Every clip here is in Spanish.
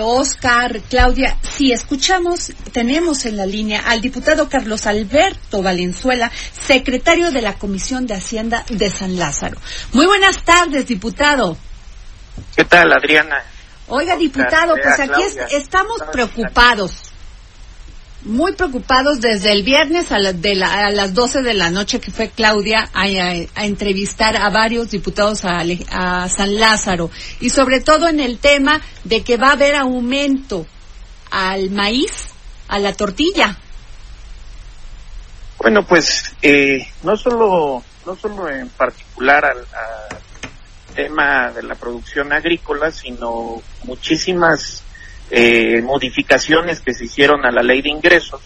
Oscar, Claudia, si escuchamos, tenemos en la línea al diputado Carlos Alberto Valenzuela, secretario de la Comisión de Hacienda de San Lázaro. Muy buenas tardes, diputado. ¿Qué tal, Adriana? Oiga, diputado, pues aquí es- estamos preocupados. Muy preocupados desde el viernes a, la- de la- a las 12 de la noche que fue Claudia a, entrevistar a varios diputados a San Lázaro y sobre todo en el tema de que va a haber aumento al maíz, a la tortilla. Bueno, pues eh, no solo no solo en particular al, al tema de la producción agrícola, sino muchísimas eh, modificaciones que se hicieron a la ley de ingresos.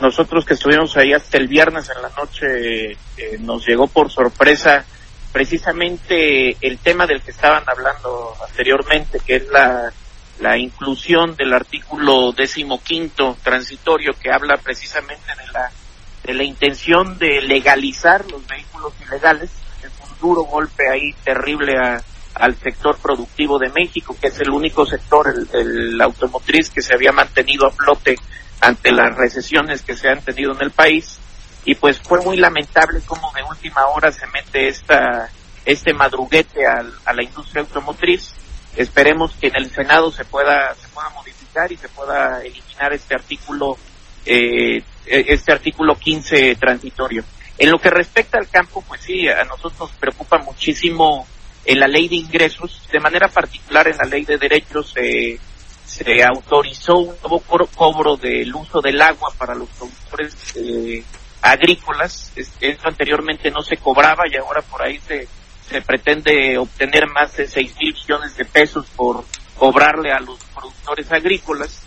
Nosotros que estuvimos ahí hasta el viernes en la noche, eh, nos llegó por sorpresa precisamente el tema del que estaban hablando anteriormente, que es la, la inclusión del artículo decimoquinto transitorio que habla precisamente de la de la intención de legalizar los vehículos ilegales. Es un duro golpe ahí terrible a, al sector productivo de México, que es el único sector, el, automotriz, que se había mantenido a flote ante las recesiones que se han tenido en el país. Y pues fue muy lamentable cómo de última hora se mete esta, este madruguete al- a la industria automotriz. Esperemos que en el Senado se pueda, se pueda modificar y se pueda eliminar este artículo eh, este artículo 15 transitorio. En lo que respecta al campo, pues sí, a nosotros nos preocupa muchísimo en la ley de ingresos, de manera particular en la ley de derechos eh, se autorizó un nuevo cobro, del uso del agua para los productores eh, agrícolas. Es- Esto anteriormente no se cobraba y ahora por ahí se, se pretende obtener más de 6 mil millones de pesos por cobrarle a los productores agrícolas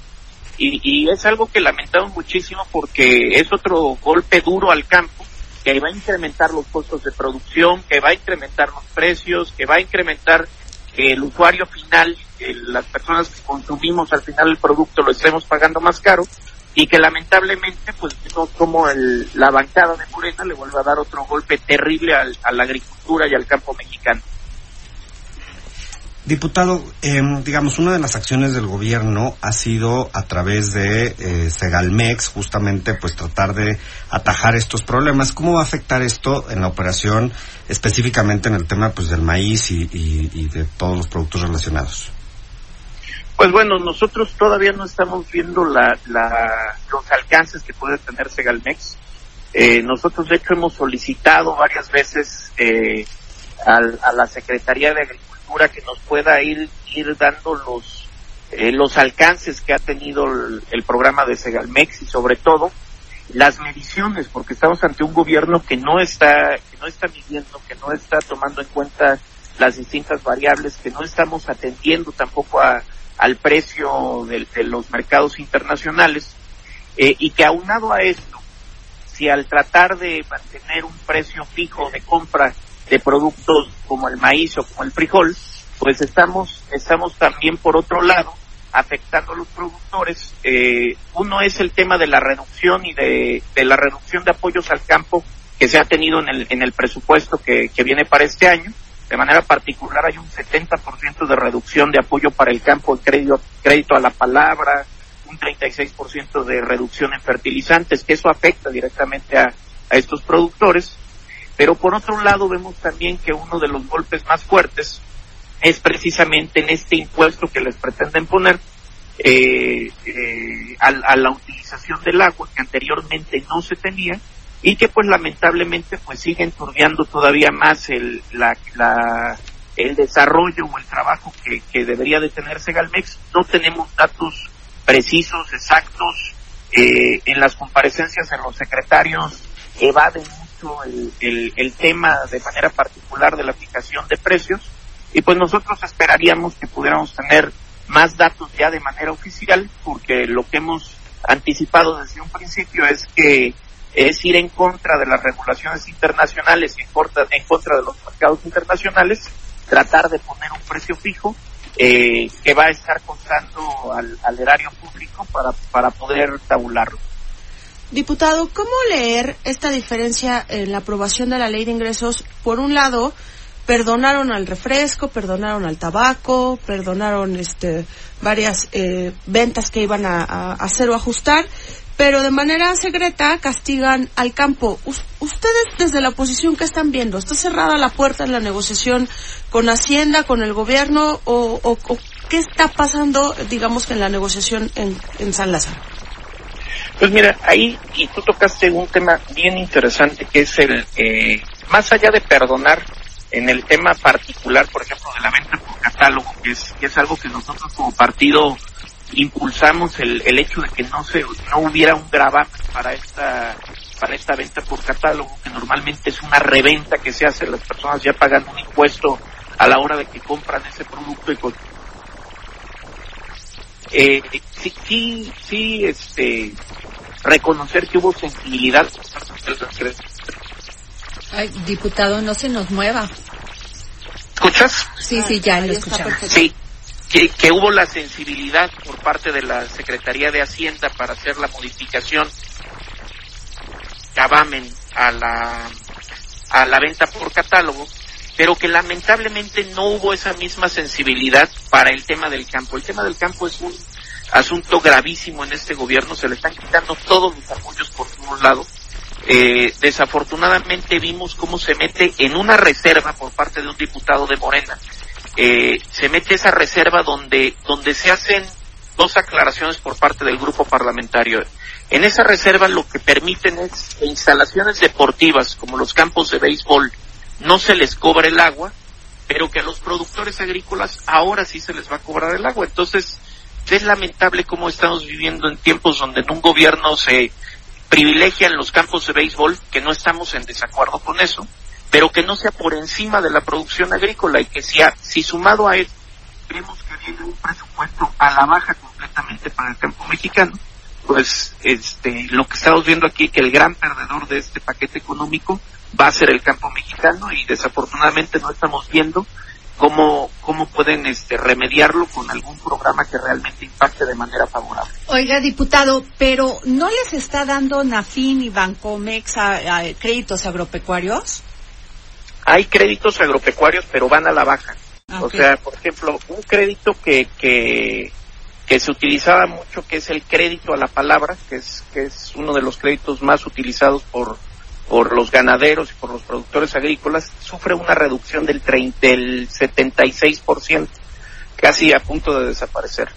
y, y es algo que lamentamos muchísimo porque es otro golpe duro al campo que va a incrementar los costos de producción, que va a incrementar los precios, que va a incrementar que el usuario final, que las personas que consumimos al final el producto lo estemos pagando más caro y que lamentablemente pues vemos como el, la bancada de Morena le vuelve a dar otro golpe terrible al- a la agricultura y al campo mexicano. Diputado, em, digamos, una de las acciones del gobierno ha sido a través de eh, Segalmex, justamente, pues tratar de atajar estos problemas. ¿Cómo va a afectar esto en la operación, específicamente en el tema pues del maíz y, y- y de todos los productos relacionados? Pues bueno, nosotros todavía no estamos viendo la- los alcances que puede tener Segalmex. Eh, nosotros de hecho hemos solicitado varias veces eh, al- a la Secretaría de Agricultura que nos pueda ir, ir dando los, eh, los alcances que ha tenido el, el programa de Segalmex y sobre todo las mediciones, porque estamos ante un gobierno que no está, que no está midiendo, que no está tomando en cuenta las distintas variables, que no estamos atendiendo tampoco a, al precio de, los mercados internacionales, eh, y que aunado a esto, si al tratar de mantener un precio fijo de compra de productos como el maíz o como el frijol, pues estamos, estamos también por otro lado afectando a los productores. Eh, uno es el tema de la reducción y de, de la reducción de apoyos al campo que se ha tenido en el, en el presupuesto que, que viene para este año. De manera particular hay un 70% de reducción de apoyo para el campo crédito, crédito a la palabra, un 36% de reducción en fertilizantes, que eso afecta directamente a, a estos productores. Pero por otro lado vemos también que uno de los golpes más fuertes es precisamente en este impuesto que les pretenden poner eh, eh, a, a la utilización del agua que anteriormente no se tenía y que pues lamentablemente pues sigue enturbiando todavía más el, la, la, el desarrollo o el trabajo que, que debería de tener Segalmex. No tenemos datos precisos, exactos. Eh, en las comparecencias en los secretarios evaden mucho el, el, tema de manera particular de la fijación de precios y pues nosotros esperaríamos que pudiéramos tener más datos ya de manera oficial, porque lo que hemos anticipado desde un principio es que es ir en contra de las regulaciones internacionales y en contra, de los mercados internacionales, tratar de poner un precio fijo eh, que va a estar contando al, al erario público para, para poder tabularlo. Diputado, ¿cómo leer esta diferencia en la aprobación de la ley de ingresos? Por un lado, perdonaron al refresco, perdonaron al tabaco, perdonaron este, varias eh, ventas que iban a, hacer o ajustar, pero de manera secreta castigan al campo. ustedes desde la oposición, ¿qué están viendo? ¿Está cerrada la puerta en la negociación con Hacienda, con el gobierno o, qué está pasando, digamos en la negociación en, en San Lázaro? Pues mira, ahí y tú tocaste un tema bien interesante que es el, eh, más allá de perdonar en el tema particular, por ejemplo, de la venta por catálogo, que es, que es algo que nosotros como partido impulsamos el, el hecho de que no se no hubiera un gravamen para esta para esta venta por catálogo que normalmente es una reventa que se hace las personas ya pagan un impuesto a la hora de que compran ese producto y eh, sí sí sí este reconocer que hubo sensibilidad. Ay, diputado, no se nos mueva. ¿Escuchas? Sí, sí, ya lo escuchamos. Sí, que, que, hubo la sensibilidad por parte de la Secretaría de Hacienda para hacer la modificación cavamen a la, a la venta por catálogo, pero que lamentablemente no hubo esa misma sensibilidad para el tema del campo. El tema del campo es un asunto gravísimo en este gobierno, se le están quitando todos los apoyos por todos lados. Eh, desafortunadamente vimos cómo se mete en una reserva por parte de un diputado de Morena. Eh, se mete esa reserva donde, donde se hacen dos aclaraciones por parte del grupo parlamentario. En esa reserva lo que permiten es instalaciones deportivas como los campos de béisbol no se les cobra el agua, pero que a los productores agrícolas ahora sí se les va a cobrar el agua. Entonces, es lamentable cómo estamos viviendo en tiempos donde en un gobierno se privilegian los campos de béisbol, que no estamos en desacuerdo con eso, pero que no sea por encima de la producción agrícola y que sea, si sumado a él, vemos que viene un presupuesto a la baja completamente para el campo mexicano, pues este lo que estamos viendo aquí que el gran perdedor de este paquete económico va a ser el campo mexicano y desafortunadamente no estamos viendo cómo, cómo pueden este, remediarlo con algún programa que realmente impacte de manera favorable. Oiga, diputado, pero ¿no les está dando NAFIN y Bancomex a, créditos agropecuarios? Hay créditos agropecuarios, pero van a la baja. O sea, por ejemplo, un crédito que, que, que se utilizaba mucho, que es el crédito a la palabra, que es, que es uno de los créditos más utilizados por por los ganaderos y por los productores agrícolas sufre una reducción del, 30, del 76%, casi a punto de desaparecer.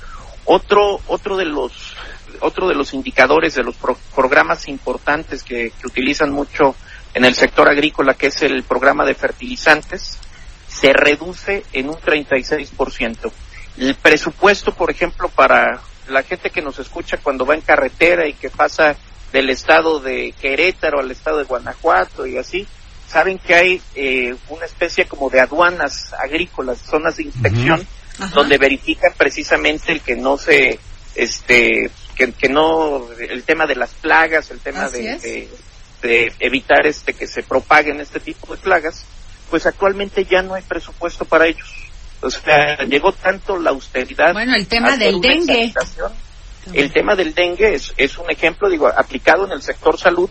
Otro, otro de los, otro de los indicadores de los programas importantes que, que utilizan mucho en el sector agrícola, que es el programa de fertilizantes, se reduce en un 36%. El presupuesto, por ejemplo, para la gente que nos escucha cuando va en carretera y que pasa del estado de Querétaro al estado de Guanajuato y así, saben que hay eh, una especie como de aduanas agrícolas, zonas de inspección, donde verifican precisamente el que no se, este, que, que, no, el tema de las plagas, el tema de, de, evitar este que se propaguen este tipo de plagas, pues actualmente ya no hay presupuesto para ellos. O sea, llegó tanto la austeridad. Bueno, el tema del dengue. El tema del dengue es, es un ejemplo, digo, aplicado en el sector salud,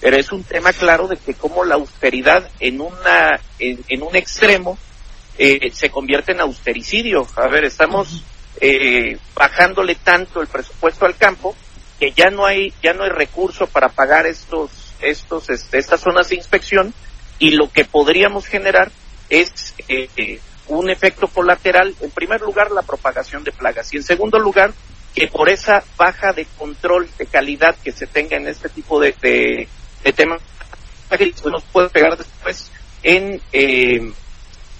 pero es un tema claro de que como la austeridad en una en, un extremo eh, se convierte en austericidio. A ver, estamos eh, bajándole tanto el presupuesto al campo que ya no hay ya no hay recurso para pagar estos estos este, estas zonas de inspección y lo que podríamos generar es eh, un efecto colateral. En primer lugar, la propagación de plagas y en segundo lugar que por esa baja de control de calidad que se tenga en este tipo de, de, temas nos puede pegar después en eh,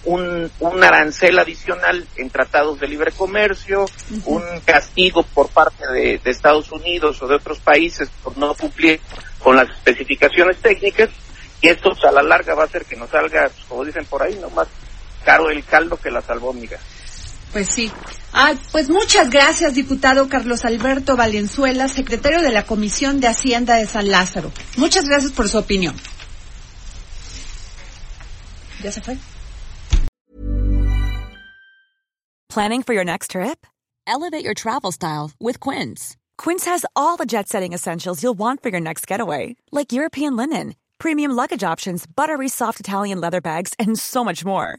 un, un, arancel adicional en tratados de libre comercio, un castigo por parte de, Estados Unidos o de otros países por no cumplir con las especificaciones técnicas y esto a la larga va a hacer que nos salga, como dicen por ahí, no más caro el caldo que la albóndigas. Pues sí. Ah, pues muchas gracias, diputado Carlos Alberto Valenzuela, secretario de la Comisión de Hacienda de San Lázaro. Muchas gracias por su opinión. ¿Ya se fue? Planning for your next trip? Elevate your travel style with Quince. Quince has all the jet-setting essentials you'll want for your next getaway, like European linen, premium luggage options, buttery soft Italian leather bags, and so much more